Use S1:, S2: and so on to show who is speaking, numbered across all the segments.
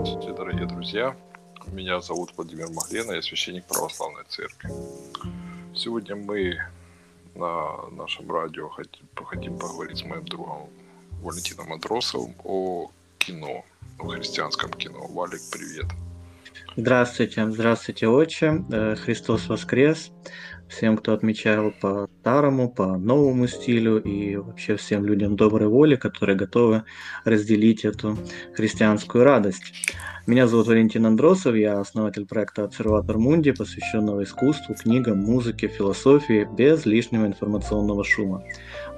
S1: Здравствуйте, дорогие друзья. Меня зовут Владимир Маглена, я священник православной церкви. Сегодня мы на нашем радио хотим поговорить с моим другом Валентином Матросовым о кино, о христианском кино. Валик, привет.
S2: Здравствуйте, здравствуйте, отче. Э, Христос воскрес. Всем, кто отмечал по старому, по новому стилю и вообще всем людям доброй воли, которые готовы разделить эту христианскую радость. Меня зовут Валентин Андросов, я основатель проекта «Обсерватор Мунди», посвященного искусству, книгам, музыке, философии, без лишнего информационного шума.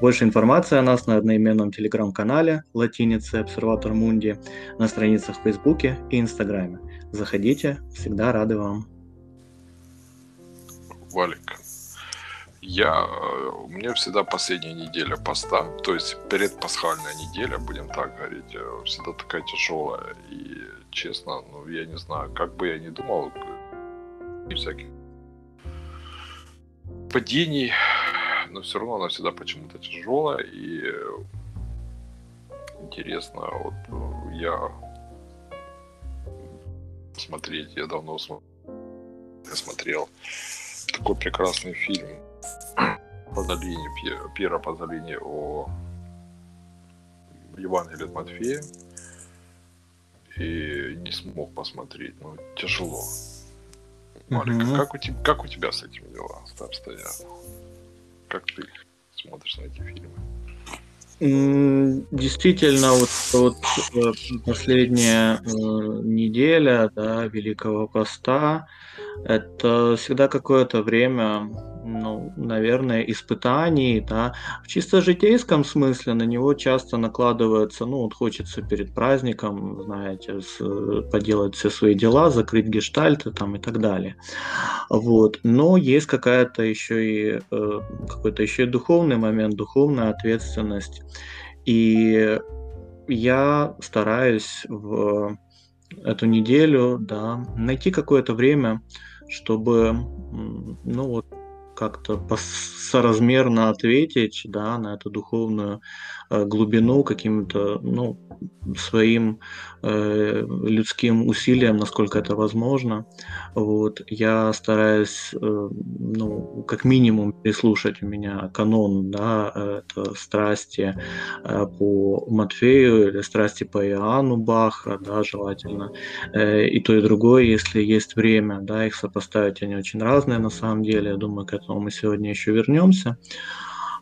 S2: Больше информации о нас на одноименном телеграм-канале латиницы «Обсерватор Мунди», на страницах в Фейсбуке и Инстаграме. Заходите, всегда рады вам.
S1: Валик, я, у меня всегда последняя неделя поста, то есть предпасхальная неделя, будем так говорить, э, всегда такая тяжелая. И честно, ну я не знаю, как бы я ни думал, всяких падений, но все равно она всегда почему-то тяжелая. И интересно, вот э, я смотреть. Я давно смотрел такой прекрасный фильм Пазолини, Пьера Пазолини о Евангелии от Матфея. И не смог посмотреть. Ну, тяжело. Марик, угу. как, у тебя, как у тебя с этим дела обстоят? Как ты смотришь на эти фильмы?
S2: Действительно, вот, вот э, последняя э, неделя да, Великого Поста это всегда какое-то время ну, наверное, испытаний, да, в чисто житейском смысле на него часто накладывается, ну, вот хочется перед праздником, знаете, с, поделать все свои дела, закрыть гештальты там и так далее. Вот. Но есть какая-то еще и э, какой-то еще и духовный момент, духовная ответственность. И я стараюсь в эту неделю, да, найти какое-то время, чтобы, ну вот, как-то соразмерно ответить да, на эту духовную глубину каким-то ну, своим э, людским усилием, насколько это возможно. Вот. Я стараюсь, э, ну, как минимум, переслушать у меня канон, да, это страсти э, по Матфею или страсти по Иоанну Баха, да, желательно. Э, и то, и другое, если есть время, да, их сопоставить, они очень разные на самом деле. Я думаю, к этому мы сегодня еще вернемся.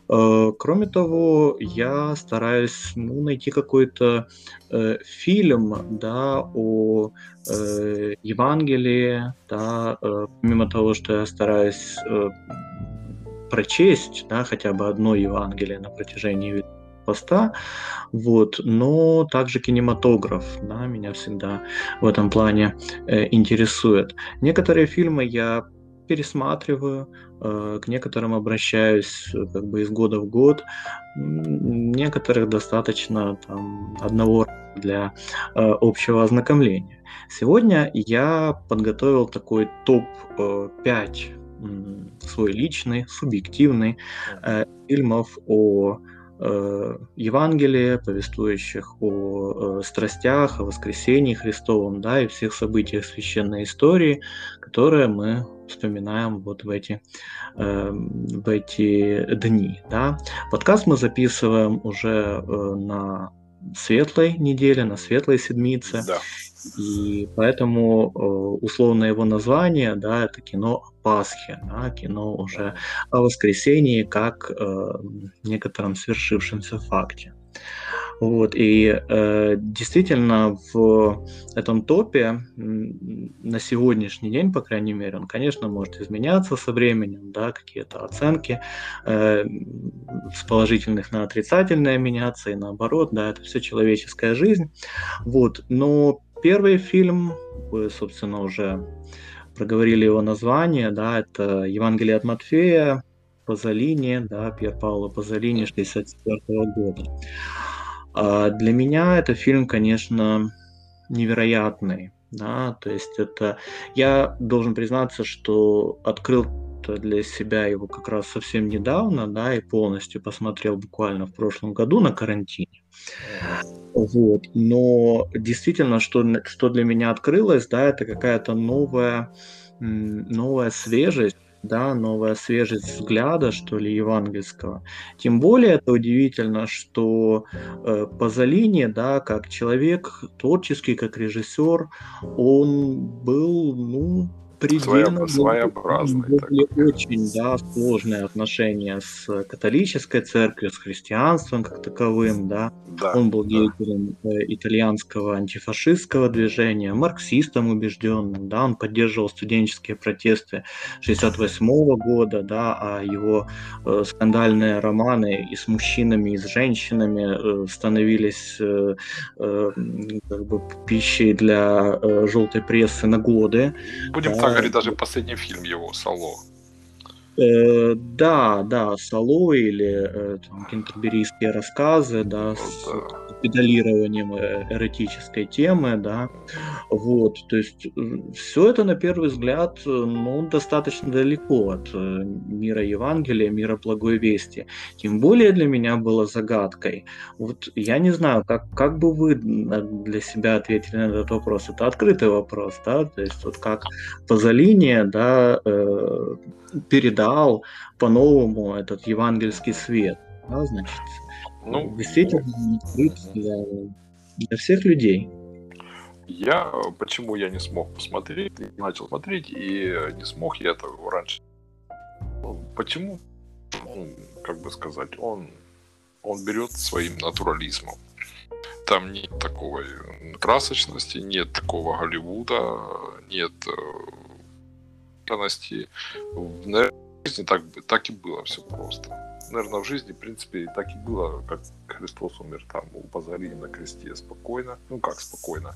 S2: Э, кроме того, я стараюсь ну, найти какой-то э, фильм да, о э, Евангелии, да, э, помимо того, что я стараюсь э, прочесть да, хотя бы одно Евангелие на протяжении поста, вот, но также кинематограф, да, меня всегда в этом плане э, интересует. Некоторые фильмы я пересматриваю, э, к некоторым обращаюсь э, как бы из года в год, некоторых достаточно там, одного для э, общего ознакомления. Сегодня я подготовил такой топ-5 свой личный, субъективный фильмов о Евангелия, повествующих о страстях, о воскресении Христовом, да, и всех событиях священной истории, которые мы вспоминаем вот в эти, э, в эти дни. Да. Подкаст мы записываем уже э, на светлой неделе, на светлой седмице. Да. И поэтому э, условно его название, да, это кино о Пасхе, да, кино уже о воскресении как э, некотором свершившемся факте. Вот, и э, действительно в этом топе на сегодняшний день, по крайней мере, он, конечно, может изменяться со временем, да, какие-то оценки э, с положительных на отрицательное меняться и наоборот, да, это все человеческая жизнь. Вот, но первый фильм, вы, собственно, уже проговорили его название, да, это Евангелие от Матфея, Пазолини, да, Пьер Пауло Пазолини 64 года. А для меня это фильм, конечно, невероятный. Да, то есть это я должен признаться, что открыл для себя его как раз совсем недавно, да, и полностью посмотрел буквально в прошлом году на карантине. Вот. Но действительно, что, что для меня открылось, да, это какая-то новая, новая свежесть, да, новая свежесть взгляда, что ли, евангельского. Тем более это удивительно, что э, Пазолини, да, как человек творческий, как режиссер, он был, ну, предельно
S1: своеобразный.
S2: Очень да, сложные отношения с католической церковью, с христианством как таковым. Да. Да, Он был деятелем да. Э, итальянского антифашистского движения, марксистом убежденным. Да. Он поддерживал студенческие протесты 68 года, да, а его э, скандальные романы и с мужчинами, и с женщинами э, становились э, э, как бы пищей для э, желтой прессы на годы.
S1: Будем да. так говорить, даже последний фильм его «Сало».
S2: Э, да, да, Сало или э, там, кентерберийские рассказы, да, с да. Педалированием э, эротической темы, да, вот, то есть все это на первый взгляд, ну, достаточно далеко от мира Евангелия, мира благой вести. Тем более для меня было загадкой. Вот я не знаю, как, как бы вы для себя ответили на этот вопрос. Это открытый вопрос, да, то есть вот как Пазолини, да, передал по-новому этот евангельский свет. Да, значит, ну, действительно для, для всех людей.
S1: Я почему я не смог посмотреть, начал смотреть и не смог я этого раньше. Ну, почему? Он, как бы сказать, он он берет своим натурализмом. Там нет такой красочности, нет такого Голливуда, нет э, жизни так, так и было все просто. Наверное, в жизни, в принципе, так и было, как Христос умер там у Пазарии на кресте спокойно. Ну, как спокойно?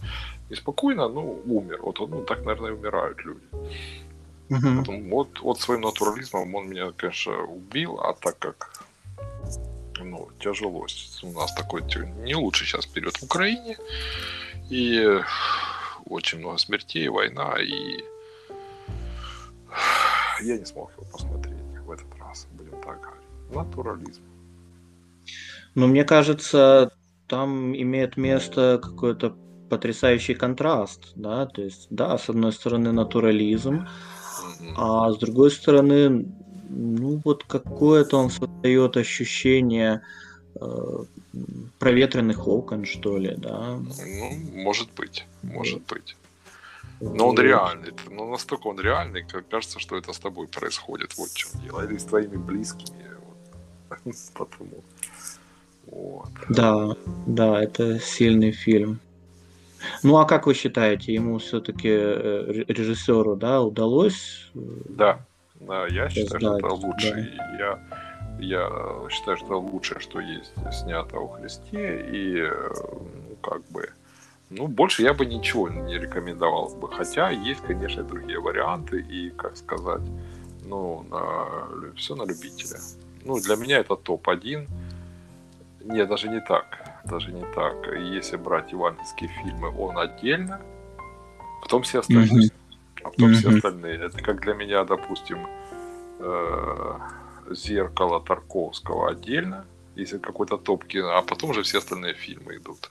S1: Не спокойно, ну, умер. Вот ну, так, наверное, и умирают люди. Угу. Потом, вот, вот своим натурализмом он меня, конечно, убил, а так как ну, тяжело. У нас такой не лучший сейчас период в Украине. И очень много смертей, война, и я не смог его посмотреть в этот раз, будем так говорить. Натурализм.
S2: Ну, мне кажется, там имеет место какой-то потрясающий контраст, да, то есть, да, с одной стороны натурализм, а с другой стороны, ну, вот какое-то он создает ощущение э, проветренных окон, что ли, да.
S1: Ну, может быть, может быть. Но он реальный. Ну, настолько он реальный, как кажется, что это с тобой происходит. Вот в чем дело. Или с твоими близкими. Вот. Потому.
S2: Вот. Да, да, это сильный фильм. Ну а как вы считаете, ему все-таки э, режиссеру, да, удалось?
S1: Э, да, да, я считаю, что это лучший. Да. Я, я считаю, что это лучшее, что есть снято о Христе, и э, ну, как бы ну, больше я бы ничего не рекомендовал бы. Хотя есть, конечно, другие варианты. И, как сказать, ну, на, все на любителя. Ну, для меня это топ-1. Нет, даже не так. Даже не так. Если брать евангельские фильмы, он отдельно. Потом все остальные. А потом все остальные. Это как для меня, допустим, э, зеркало Тарковского отдельно. Если какой-то топ кино, а потом уже все остальные фильмы идут.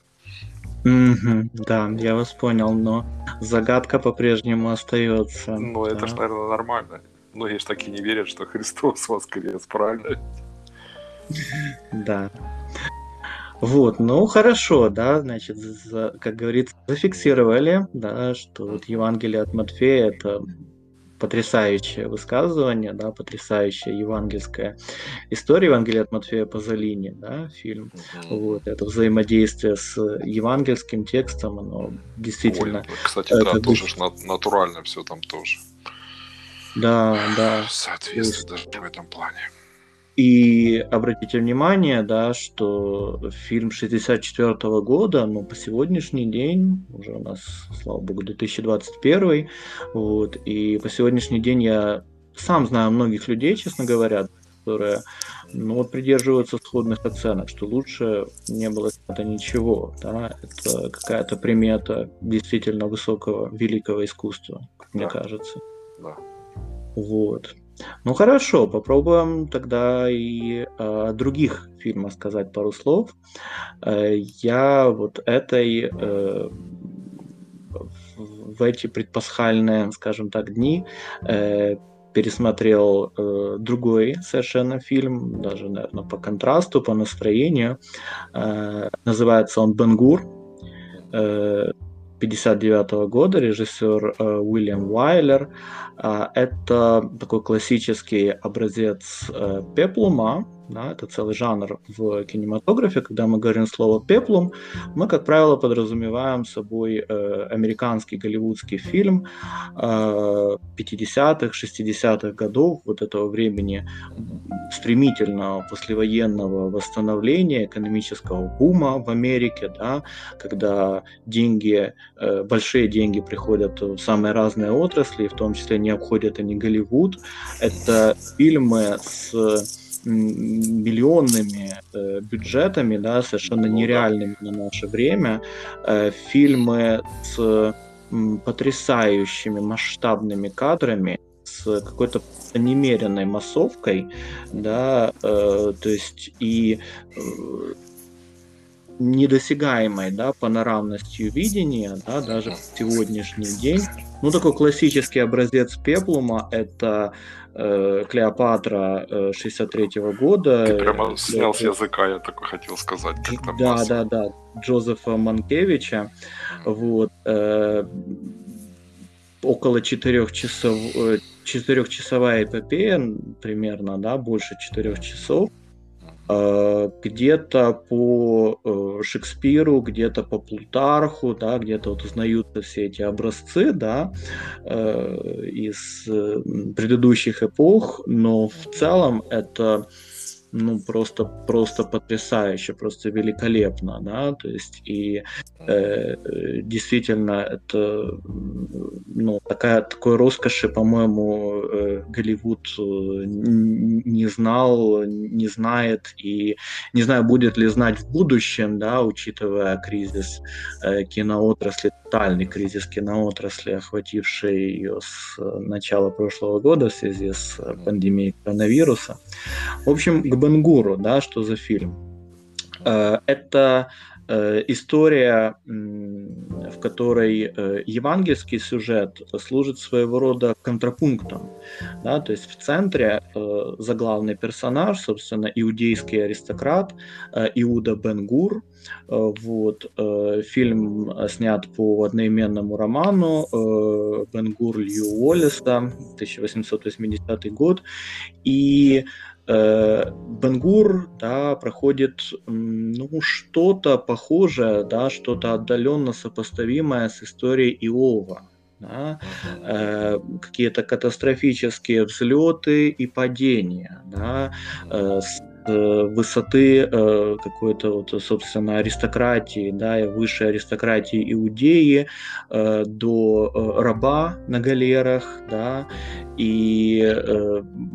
S2: Мгм. Да, я вас понял, но загадка по-прежнему остается.
S1: Ну, это ж, наверное, нормально. Многие ж так и не верят, что Христос воскрес, правильно?
S2: Да. Вот, ну хорошо, да, значит, за- как говорится, зафиксировали, да, что вот Евангелие от Матфея это потрясающее высказывание, да, потрясающая евангельская история Евангелия от Матфея Пазолини, да, фильм. Вот, это взаимодействие с евангельским текстом, оно действительно... Ой,
S1: кстати, да, тоже быть... натурально все там тоже.
S2: Да, да.
S1: Соответствует даже в этом плане.
S2: И обратите внимание, да, что фильм 64 года, ну, по сегодняшний день, уже у нас, слава богу, 2021, вот, и по сегодняшний день я сам знаю многих людей, честно говоря, которые, ну, вот придерживаются сходных оценок, что лучше не было это ничего, да, это какая-то примета действительно высокого, великого искусства, да. мне кажется. Да. Вот. Ну хорошо, попробуем тогда и о других фильмах сказать пару слов. Э, я вот этой э, в эти предпасхальные, скажем так, дни э, пересмотрел э, другой совершенно фильм, даже, наверное, по контрасту, по настроению. Э, называется он «Бенгур». Э, 59 года, режиссер э, Уильям Уайлер. Э, это такой классический образец э, пеплума, да, это целый жанр в кинематографе. Когда мы говорим слово «пеплум», мы, как правило, подразумеваем собой э, американский голливудский фильм э, 50-х, 60-х годов, вот этого времени стремительного послевоенного восстановления, экономического бума в Америке, да, когда деньги, э, большие деньги приходят в самые разные отрасли, в том числе не обходят они Голливуд. Это фильмы с миллионными э, бюджетами, да, совершенно ну нереальными на наше время, э, фильмы с м, потрясающими масштабными кадрами, с какой-то немеренной массовкой, да, э, то есть и э, недосягаемой, да, панорамностью видения, да, даже в сегодняшний день. Ну, такой классический образец пеплума – это э, Клеопатра э, 63 -го года.
S1: Ты прямо снял с языка, я такой хотел сказать. Как там
S2: да, да, да, Джозефа Манкевича. Вот. Э, около четырех часов, э, четырехчасовая эпопея примерно, да, больше четырех часов. Э, где-то по э, Шекспиру, где-то по Плутарху, да, где-то вот узнаются все эти образцы, да, э, из предыдущих эпох, но в целом это ну просто просто потрясающе, просто великолепно, да, то есть и э, действительно это ну такая такой роскоши, по-моему, э, Голливуд э, не знал, не знает и не знаю будет ли знать в будущем, да, учитывая кризис э, киноотрасли, тотальный кризис киноотрасли, охвативший ее с начала прошлого года в связи с пандемией коронавируса. В общем, к Бенгуру, да, что за фильм? Э, это э, история, в которой э, евангельский сюжет служит своего рода контрапунктом. Да, то есть в центре заглавный персонаж, собственно, иудейский аристократ Иуда Бенгур. Вот, фильм снят по одноименному роману Бенгур Лью Уоллеса, 1880 год. И Бенгур да, проходит ну, что-то похожее, да, что-то отдаленно сопоставимое с историей Иова. Да, э, какие-то катастрофические взлеты и падения, да, э, с Э, высоты э, какой-то вот, собственно, аристократии, да, и высшей аристократии Иудеи э, до раба на галерах, да, и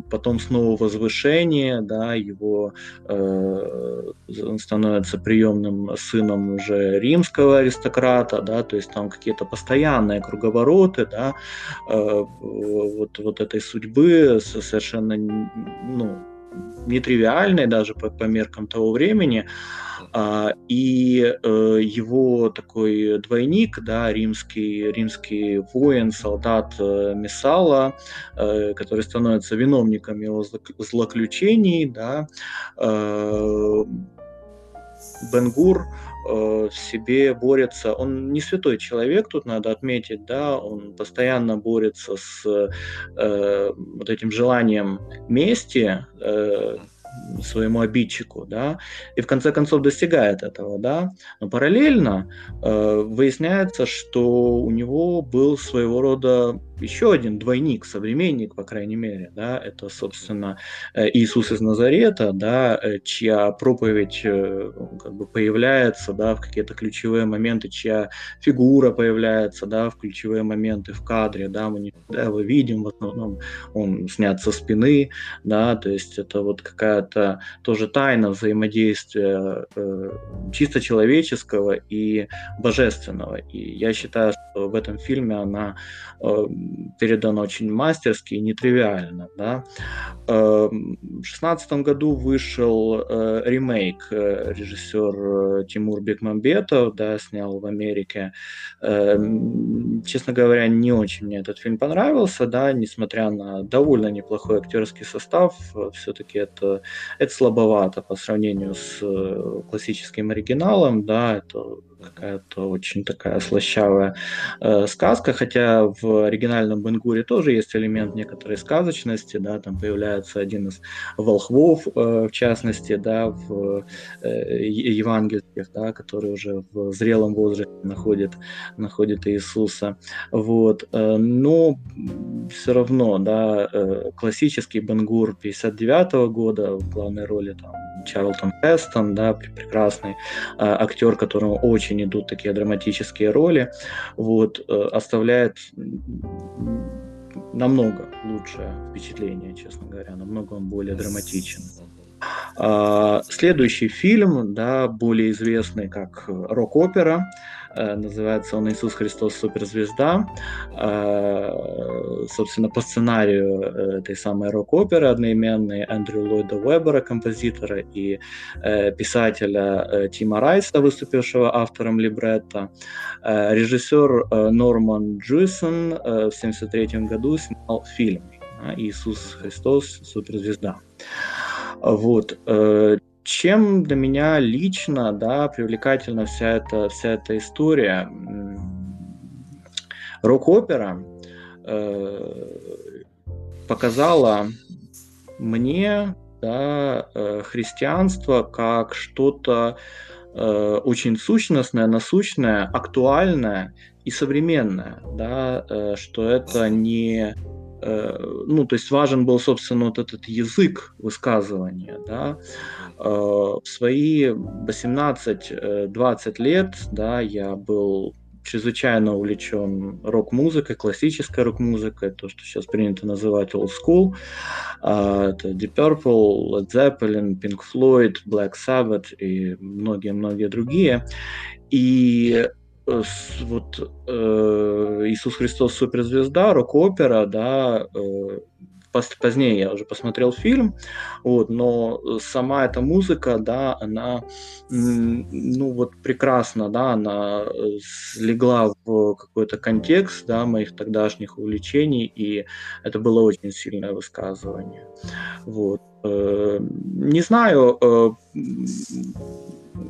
S2: потом снова возвышение, да, его он становится приемным сыном уже римского аристократа, да, то есть там какие-то постоянные круговороты, да, вот, вот этой судьбы совершенно, ну, нетривиальной даже по, по меркам того времени. А, и э, его такой двойник, да, римский, римский воин, солдат э, Мессала, э, который становится виновником его злоключений, да, Бенгур в себе борется. Он не святой человек, тут надо отметить, да, он постоянно борется с э, вот этим желанием мести, э, своему обидчику, да, и в конце концов достигает этого, да, но параллельно э, выясняется, что у него был своего рода еще один двойник, современник, по крайней мере, да, это, собственно, э, Иисус из Назарета, да, э, чья проповедь э, как бы появляется, да, в какие-то ключевые моменты, чья фигура появляется, да, в ключевые моменты в кадре, да, мы не всегда его видим, в основном он снят со спины, да, то есть это вот какая-то тоже тайна взаимодействия чисто человеческого и божественного, и я считаю, что в этом фильме она передан очень мастерски и нетривиально. Да. В 2016 году вышел ремейк режиссер Тимур Бекмамбетов, да, снял в Америке. Честно говоря, не очень мне этот фильм понравился, да, несмотря на довольно неплохой актерский состав, все-таки это, это слабовато по сравнению с классическим оригиналом, да, это какая-то очень такая слащавая э, сказка, хотя в оригинальном Бенгуре тоже есть элемент некоторой сказочности, да, там появляется один из волхвов, э, в частности, да, в э, евангельских, да, который уже в зрелом возрасте находит, находит Иисуса, вот, э, но все равно, да, э, классический Бенгур 59 -го года в главной роли там Чарлтон Хестон, да, прекрасный э, актер, которому очень идут такие драматические роли, вот, э, оставляет намного лучшее впечатление, честно говоря, намного он более драматичен. А, следующий фильм, да, более известный как рок-опера, называется он «Иисус Христос Суперзвезда». Э, собственно, по сценарию э, этой самой рок-оперы одноименной Эндрю Ллойда Уэббера, композитора, и писателя Тима Райса, выступившего автором либретто. Режиссер Норман Джуисон в 1973 году снял фильм «Иисус Христос Суперзвезда». Вот чем для меня лично да, привлекательна вся эта, вся эта история? Рок-опера э, показала мне да, э, христианство как что-то э, очень сущностное, насущное, актуальное и современное, да, э, что это не ну, то есть важен был, собственно, вот этот язык высказывания, да, э, в свои 18-20 лет, да, я был чрезвычайно увлечен рок-музыкой, классической рок-музыкой, то, что сейчас принято называть old school. А, это Deep Purple, Led Zeppelin, Pink Floyd, Black Sabbath и многие-многие другие. И Э, вот э, Иисус Христос суперзвезда, рок-опера, да, э, позднее я уже посмотрел фильм, вот, но сама эта музыка, да, она, ну вот прекрасно, да, она легла в какой-то контекст, да, моих тогдашних увлечений, и это было очень сильное высказывание, вот. Э, не знаю,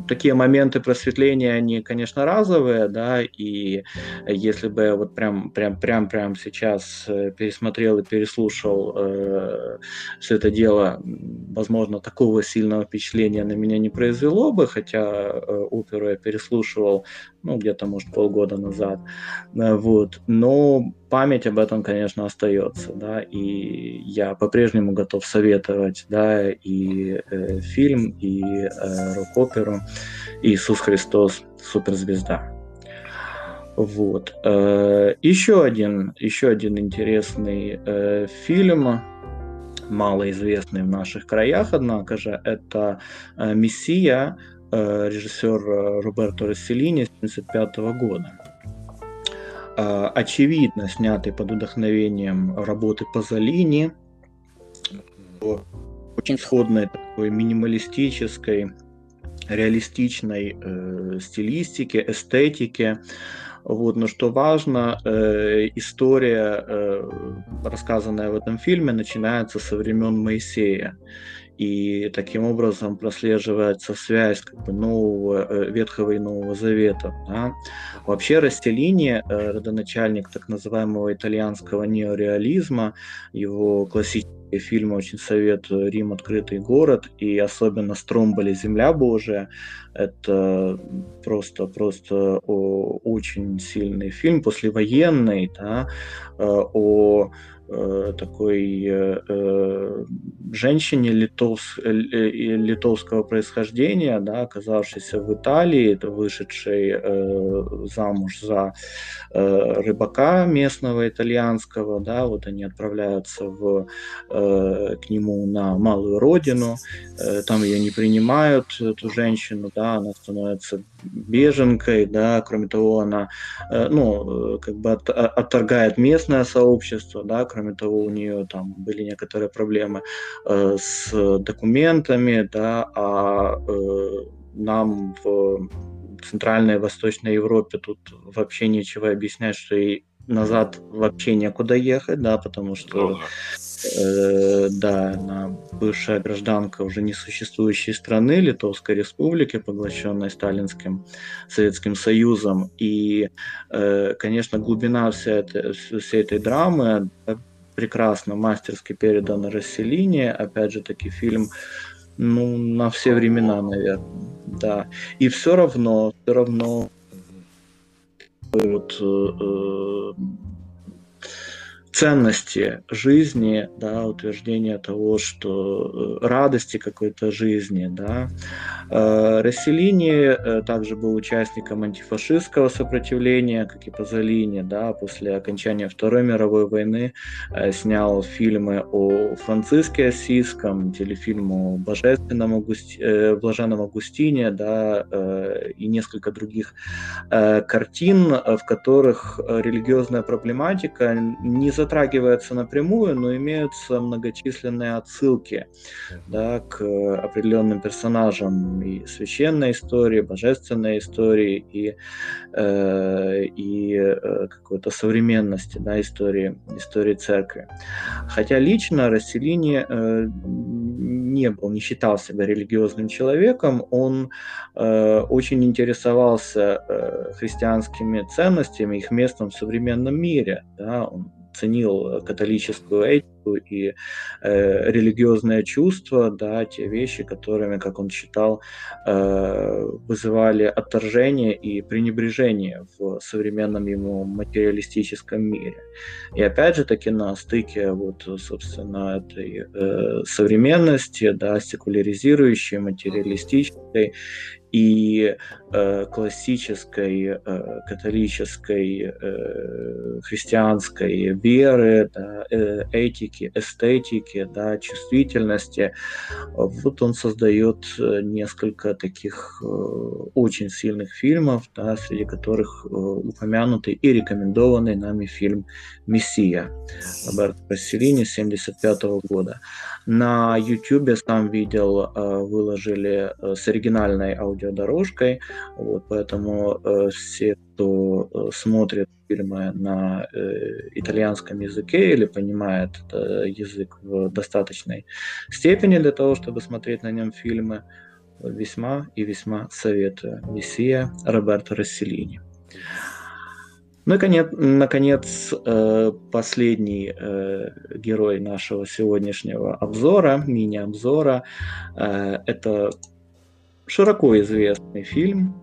S2: такие моменты просветления, они, конечно, разовые, да, и если бы я вот прям, прям, прям, прям сейчас э, пересмотрел и переслушал э, все это дело, возможно, такого сильного впечатления на меня не произвело бы, хотя э, оперу я переслушивал, ну, где-то, может, полгода назад, э, вот, но память об этом, конечно, остается, да, и я по-прежнему готов советовать, да, и э, фильм, и э, рок-оперу «Иисус Христос. Суперзвезда». Вот. Э, еще один, еще один интересный э, фильм, малоизвестный в наших краях, однако же, это «Мессия», режиссер э, Роберто Расселини 1975 года. А, очевидно снятый под вдохновением работы Пазолини, очень сходной такой минималистической, реалистичной э, стилистике, эстетике. Вот, но что важно, э, история, э, рассказанная в этом фильме, начинается со времен Моисея и таким образом прослеживается связь как бы нового э, Ветхого и Нового Завета. Да? Вообще Растеллини, э, родоначальник так называемого итальянского неореализма, его классические фильмы очень советую «Рим. Открытый город» и особенно «Стромболи. Земля Божия». Это просто, просто очень сильный фильм, послевоенный, да, э, о э, такой э, э женщине литовс, э, литовского происхождения, да, оказавшейся в Италии, вышедшей э, замуж за э, рыбака местного итальянского, да, вот они отправляются в, э, к нему на малую родину, э, там ее не принимают, эту женщину, да, она становится беженкой, да, кроме того, она, э, ну, э, как бы от, отторгает местное сообщество, да, кроме того, у нее там были некоторые проблемы э, с документами, да, а нам в Центральной и Восточной Европе тут вообще нечего объяснять, что и назад вообще некуда ехать, да, потому что ну э, да, она бывшая гражданка уже несуществующей страны, Литовской Республики, поглощенной Сталинским Советским Союзом. И, э, конечно, глубина вся этой, всей этой драмы прекрасно, мастерски передана Расселине. Опять же таки, фильм ну, на все времена, наверное. Да. И все равно, все равно вот, э, ценности жизни, да, утверждение того, что э, радости какой-то жизни, да. Э, Расселини э, также был участником антифашистского сопротивления, как и Пазолини, да, после окончания Второй мировой войны снял фильмы о Франциске Осиском, телефильм о Божественном Августи... Блаженном Августине, да, и несколько других картин, в которых религиозная проблематика не за затрагивается напрямую, но имеются многочисленные отсылки да, к определенным персонажам и священной истории, божественной истории и, э, и э, какой-то современности да, истории, истории церкви. Хотя лично Расселини э, не был, не считал себя религиозным человеком, он э, очень интересовался э, христианскими ценностями, их местом в современном мире. Да, он ценил католическую этику и э, религиозное чувство, да, те вещи, которыми, как он считал, э, вызывали отторжение и пренебрежение в современном ему материалистическом мире. И опять же таки на стыке вот, собственно, этой э, современности, да, секуляризирующей, материалистической и э, классической э, католической э, христианской веры, да, э, этики, эстетики, да, чувствительности. Вот он создает э, несколько таких э, очень сильных фильмов, да, среди которых э, упомянутый и рекомендованный нами фильм «Мессия» Роберто Расселини 1975 года. На YouTube сам видел, э, выложили э, с оригинальной аудиодорожкой, вот, поэтому э, все, кто смотрит фильмы на итальянском языке или понимает язык в достаточной степени для того, чтобы смотреть на нем фильмы, весьма и весьма советую. Мессия Роберто Расселини. Ну и, конец, наконец, э, последний э, герой нашего сегодняшнего обзора, мини-обзора, э, это широко известный фильм,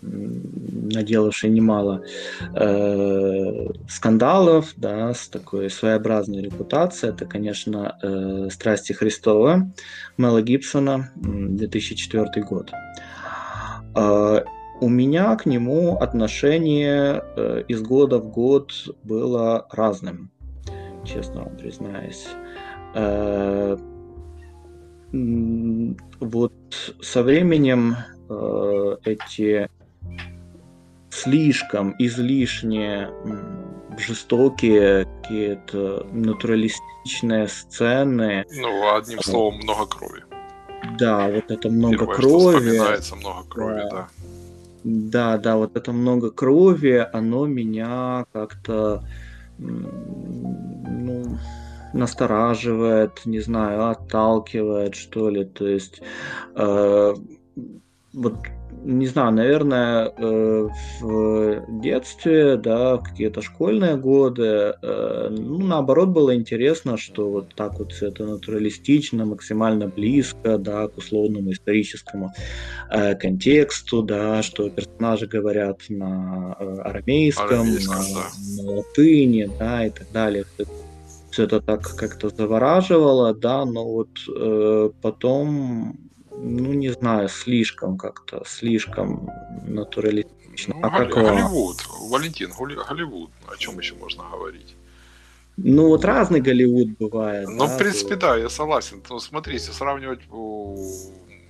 S2: наделавший немало скандалов, да, с такой своеобразной репутацией. Это, конечно, «Страсти Христова» Мела Гибсона, 2004 год. У меня к нему отношение э, из года в год было разным, честно вам признаюсь. Э, вот со временем э, эти слишком излишне жестокие какие-то натуралистичные сцены.
S1: Ну, одним словом, много крови.
S2: Да, вот это много Первое, крови.
S1: Что много крови, да. да.
S2: Да, да, вот это много крови, оно меня как-то ну, настораживает, не знаю, отталкивает, что ли. То есть э, вот не знаю, наверное, э, в детстве, да, какие-то школьные годы, э, ну, наоборот, было интересно, что вот так вот все это натуралистично, максимально близко, да, к условному историческому э, контексту, да, что персонажи говорят на арамейском,
S1: Арамейском,
S2: на,
S1: да.
S2: на латыни, да, и так далее. Все это так как-то завораживало, да, но вот э, потом ну, не знаю, слишком как-то, слишком натуралистично.
S1: Ну,
S2: а
S1: Голли-
S2: как?
S1: Голливуд, Валентин, Голли- Голливуд, о чем еще можно говорить?
S2: Ну, вот разный Голливуд бывает.
S1: Ну,
S2: да,
S1: в принципе, да, я согласен. Ну, смотри, если сравнивать у,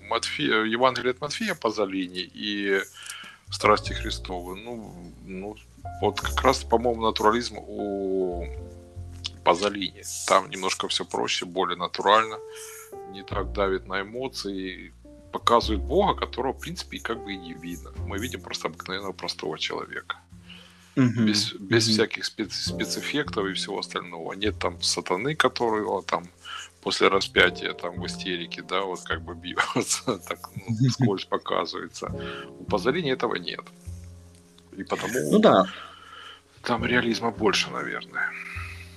S1: Матфея, Евангелие от Матфея Пазолини и Страсти Христовы, ну, ну, вот как раз, по-моему, натурализм у Пазолини. Там немножко все проще, более натурально, не так давит на эмоции, показывает Бога, которого, в принципе, и как бы и не видно. Мы видим просто обыкновенного простого человека
S2: Мгм.
S1: без, без
S2: Мгм.
S1: всяких спец, спецэффектов и всего остального. Нет там сатаны, который его там после распятия там в истерике, да, вот как бы бьется, так ну, скользь показывается. У Пазолини этого нет. И потому
S2: Ну да.
S1: там реализма больше, наверное.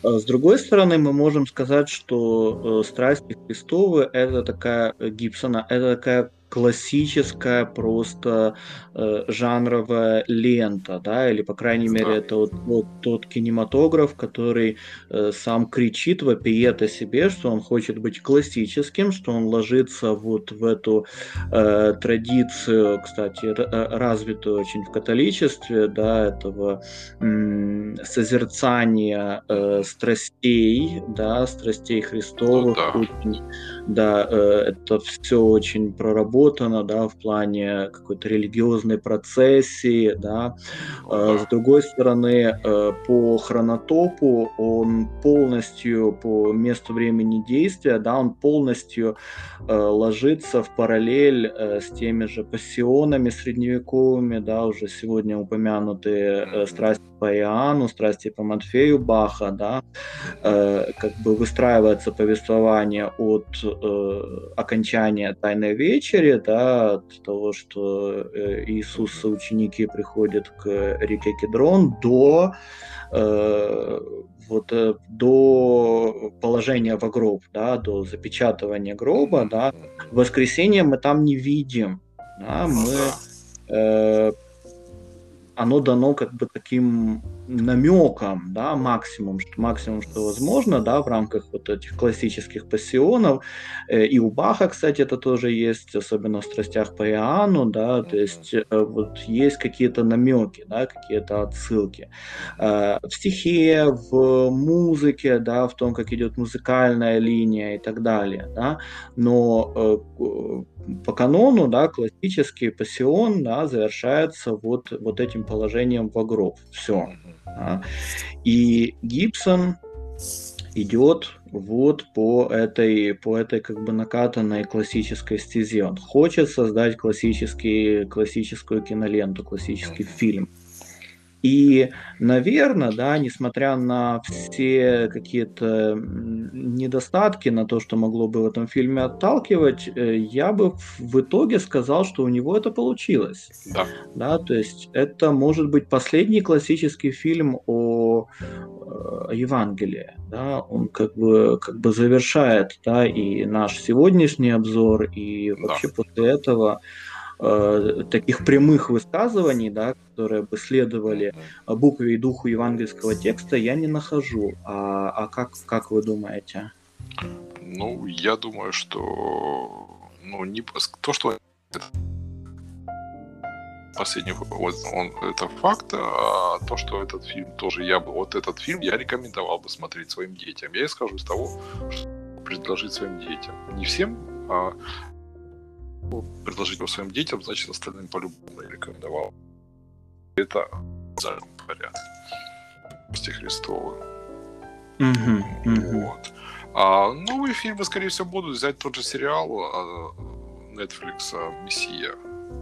S2: А С другой стороны, мы можем сказать, что э, «Страсти Христовы» — это такая э, Гибсона, это такая классическая просто э, жанровая лента, да, или, по крайней мере, это вот, вот тот кинематограф, который э, сам кричит, вопиет о себе, что он хочет быть классическим, что он ложится вот в эту э, традицию, кстати, э, развитую очень в католичестве, да, этого м, созерцания э, страстей, да, страстей Христовых,
S1: Ну да.
S2: очень, да, э, это все очень проработано, да, в плане какой-то религиозной процессии, да. Э. С другой стороны, э, по хронотопу он полностью по месту времени действия, да, он полностью э, ложится в параллель с теми же пассионами средневековыми, да, уже сегодня упомянутые страсти по Иоанну, страсти по Матфею Баха, да, э, как бы выстраивается повествование от э, окончания Тайной Вечери, да, от того, что э, Иисус и ученики приходят к реке Кедрон, до э, вот э, до положения во гроб, да, до запечатывания гроба, да, воскресенье мы там не видим, да, мы э, оно дано как бы таким намеком, да, максимум, что максимум, что возможно, да, в рамках вот этих классических пассионов. Э, и у Баха, кстати, это тоже есть, особенно в страстях по Иоанну, да, то есть э, вот есть какие-то намеки, да, какие-то отсылки. Э, в стихе, в музыке, да, в том, как идет музыкальная линия и так далее, да, но по канону, да, классический пассион, да, завершается вот, вот этим положением во гроб. Все.
S1: Мгм.
S2: И Гибсон идет вот по этой, по этой как бы накатанной классической стезе. Он хочет создать классический, классическую киноленту, классический фильм. И, наверное, да, несмотря на все какие-то недостатки, на то, что могло бы в этом фильме отталкивать, э, я бы в- итоге сказал, что у него это получилось.
S1: Да.
S2: Да, то есть это может быть последний классический фильм о, э, о Евангелии. Да, он как бы, как бы завершает да, и наш сегодняшний обзор, и
S1: Да.
S2: вообще после этого э, таких прямых высказываний, да, которые бы следовали букве и духу евангельского текста, я не нахожу. А, а как, как вы думаете?
S1: Ну, я думаю, что ну, не то, что последний вот он это факт, а то, что этот фильм тоже я бы вот этот фильм я рекомендовал бы смотреть своим детям. Я исхожу из того, что предложить своим детям. Не всем, а предложить его своим детям, значит остальным по-любому рекомендовал. Это в залом порядке. Вот. А новые фильмы, скорее всего, будут взять тот же сериал а, Netflix а, Мессия.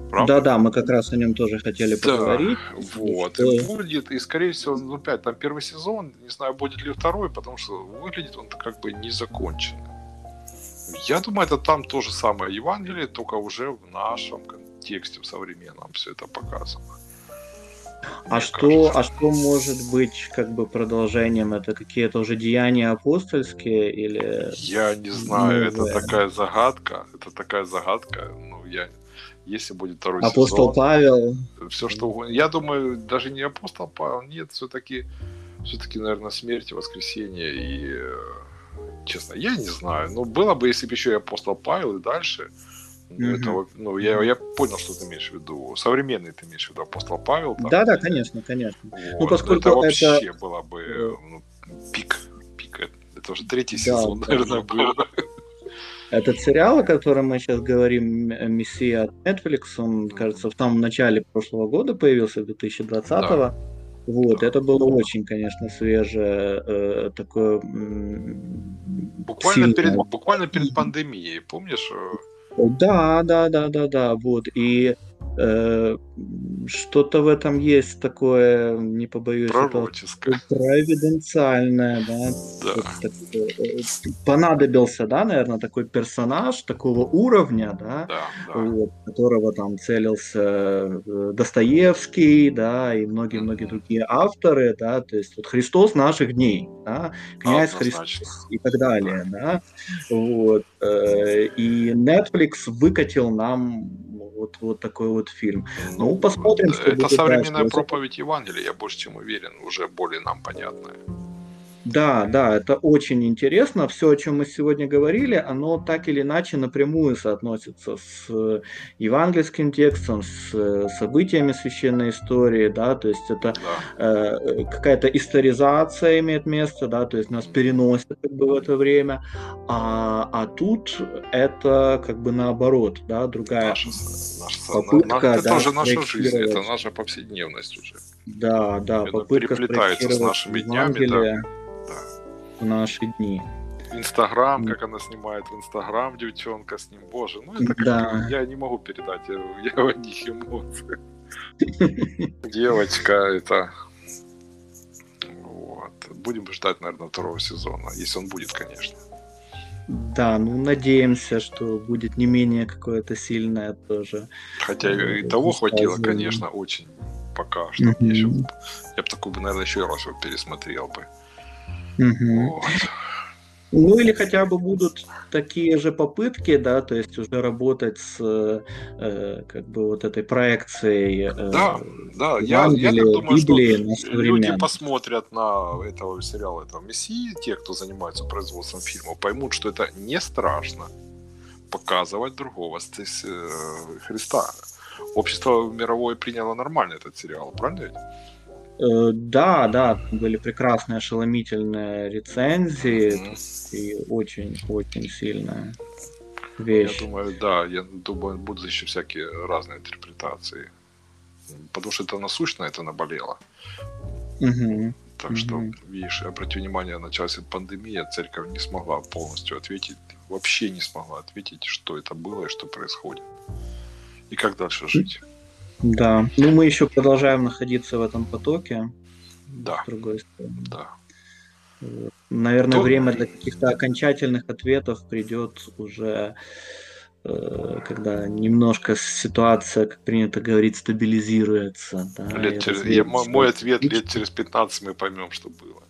S1: Правда?
S2: Да-да, мы как раз о нем тоже хотели
S1: Да,
S2: поговорить.
S1: Вот.
S2: что-
S1: И будет, и скорее всего, ну, опять, там первый сезон, не знаю, будет ли второй, потому что выглядит он как бы не закончен. Я думаю, это там то же самое Евангелие, только уже в нашем кон- контексте, в современном все это показано.
S2: А что, а что может быть как бы продолжением? Это какие-то уже деяния апостольские или?
S1: Я не знаю, новое? это такая загадка, это такая загадка. Ну я, если будет второй
S2: Апостол
S1: сезон,
S2: Павел.
S1: Все что угодно. Я думаю, даже не апостол Павел, нет, все-таки, все-таки, наверное, смерть, воскресенье и э, честно, я не знаю. Ну, было бы, если бы еще и апостол Павел и дальше. Ну, mm это, ну я, я понял, что ты имеешь в виду. Современный ты имеешь в виду апостол Павел.
S2: Там, да, да, конечно, конечно.
S1: Вот. Ну, поскольку это вообще это... было бы э, ну, пик, пик. Это уже третий да, сезон, да, наверное, был.
S2: Этот сериал, о котором мы сейчас говорим, «Мессия» от Netflix, он, кажется, в самом начале прошлого года появился, 2020-го. Да. Вот, это было очень, конечно, свежее, э, такое...
S1: Буквально перед, буквально перед пандемией, помнишь?
S2: Да, да, да, да, да, вот. И Э, что-то в этом есть такое, не побоюсь
S1: Пророческое.
S2: этого, провиденциальное, да. да. Э, понадобился, да, наверное, такой персонаж такого уровня, да,
S1: да, да.
S2: Вот, которого там целился э, Достоевский, да, и многие-многие другие авторы, да, то есть вот Христос наших дней, да, князь Христос и так далее, да, вот. И Netflix выкатил нам вот, вот такой вот фильм. Ну, ну посмотрим,
S1: что Это современная дальше. проповедь Евангелия, я больше чем уверен, уже более нам понятная.
S2: Да, да, это очень интересно. Все, о чем мы сегодня говорили, оно так или иначе напрямую соотносится с э, евангельским текстом, с э, событиями священной истории, да, то есть это да. э, какая-то историзация имеет место, да, то есть нас переносят как бы в это время, а, а тут это как бы наоборот, да, другая наша,
S1: наша, попытка. На, это да, тоже наша жизнь, это наша повседневность уже.
S2: Да, да,
S1: это попытка переплетается с нашими днями, да
S2: в наши дни.
S1: Инстаграм, как она снимает в Инстаграм девчонка с ним, боже, ну это как да. я не могу передать я, одних эмоций. Девочка, это вот. Будем ждать, наверное, второго сезона, если он будет, конечно.
S2: Да, ну надеемся, что будет не менее какое-то сильное тоже.
S1: Хотя и того хватило, конечно, очень пока что. Mm-hmm. Я, еще, я бы такой бы, наверное, еще раз его пересмотрел бы.
S2: Угу. Вот. Ну или хотя бы будут такие же попытки, да, то есть уже работать с э, как бы вот этой проекцией.
S1: Э, да, да, я, я так думаю, Библии что люди посмотрят на этого сериала этого Мессии, те, кто занимается производством фильма, поймут, что это не страшно показывать другого здесь э, Христа. Общество мировое приняло нормально этот сериал, правильно
S2: да, да, были прекрасные, ошеломительные рецензии mm-hmm. и очень-очень сильная вещь.
S1: Я думаю, да, я думаю, будут еще всякие разные интерпретации. Потому что это насущно, это наболело.
S2: Mm-hmm.
S1: Так mm-hmm. что, видишь, обрати внимание, началась пандемия, церковь не смогла полностью ответить, вообще не смогла ответить, что это было и что происходит. И как дальше жить.
S2: Да, ну мы еще продолжаем находиться в этом потоке.
S1: Да.
S2: С другой стороны.
S1: Да.
S2: Вот. Наверное, То... время для каких-то окончательных ответов придет уже, э, когда немножко ситуация, как принято говорить, стабилизируется. Да,
S1: лет через... Я, мой ответ лет через 15 мы поймем, что было.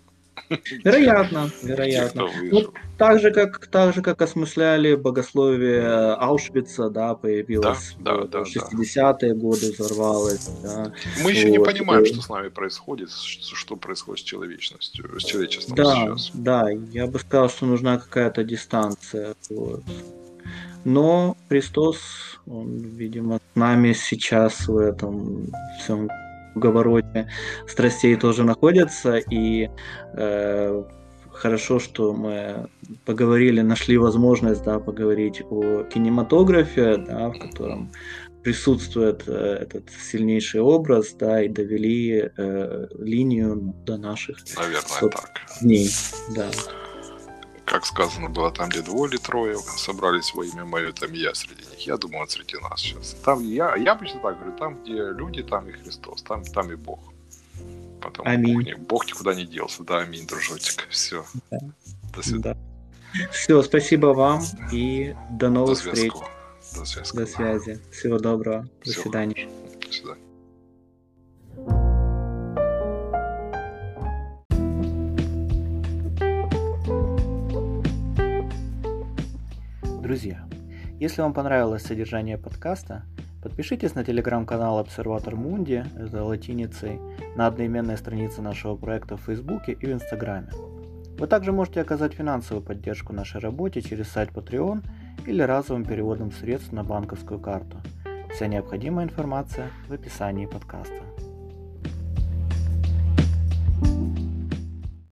S2: Вероятно, вероятно. Ну, так, же, как, так же, как осмысляли богословие Аушвица, да, появилось да, в да, 60-е да. годы, взорвалось. Да.
S1: Мы еще вот. не понимаем, что с нами происходит, что происходит с человечностью, с человечеством
S2: да,
S1: сейчас.
S2: Да, я бы сказал, что нужна какая-то дистанция. Вот. Но Христос, он, видимо, с нами сейчас в этом всем уговороте страстей тоже находятся, и э, хорошо, что мы поговорили, нашли возможность да, поговорить о кинематографе, да, в котором присутствует э, этот сильнейший образ, да, и довели э, линию до наших
S1: Наверное, так.
S2: дней. Да
S1: как сказано было, там, где двое или трое собрались во имя мое, там я среди них. Я думаю, он среди нас сейчас. Там я, я обычно так говорю, там, где люди, там и Христос, там, там и Бог. Потому аминь. Бог, не, Бог никуда не делся. Да, аминь, дружочек. Все. Да. До свидания.
S2: Да. Все, спасибо вам и до новых до встреч.
S1: До связи.
S2: До связи. Всего доброго. До
S1: Всего
S2: свидания.
S1: До свидания.
S2: Друзья, если вам понравилось содержание подкаста, подпишитесь на телеграм-канал Обсерватор Мунди, это латиницей, на одноименной странице нашего проекта в Фейсбуке и в Инстаграме. Вы также можете оказать финансовую поддержку нашей работе через сайт Patreon или разовым переводом средств на банковскую карту. Вся необходимая информация в описании подкаста.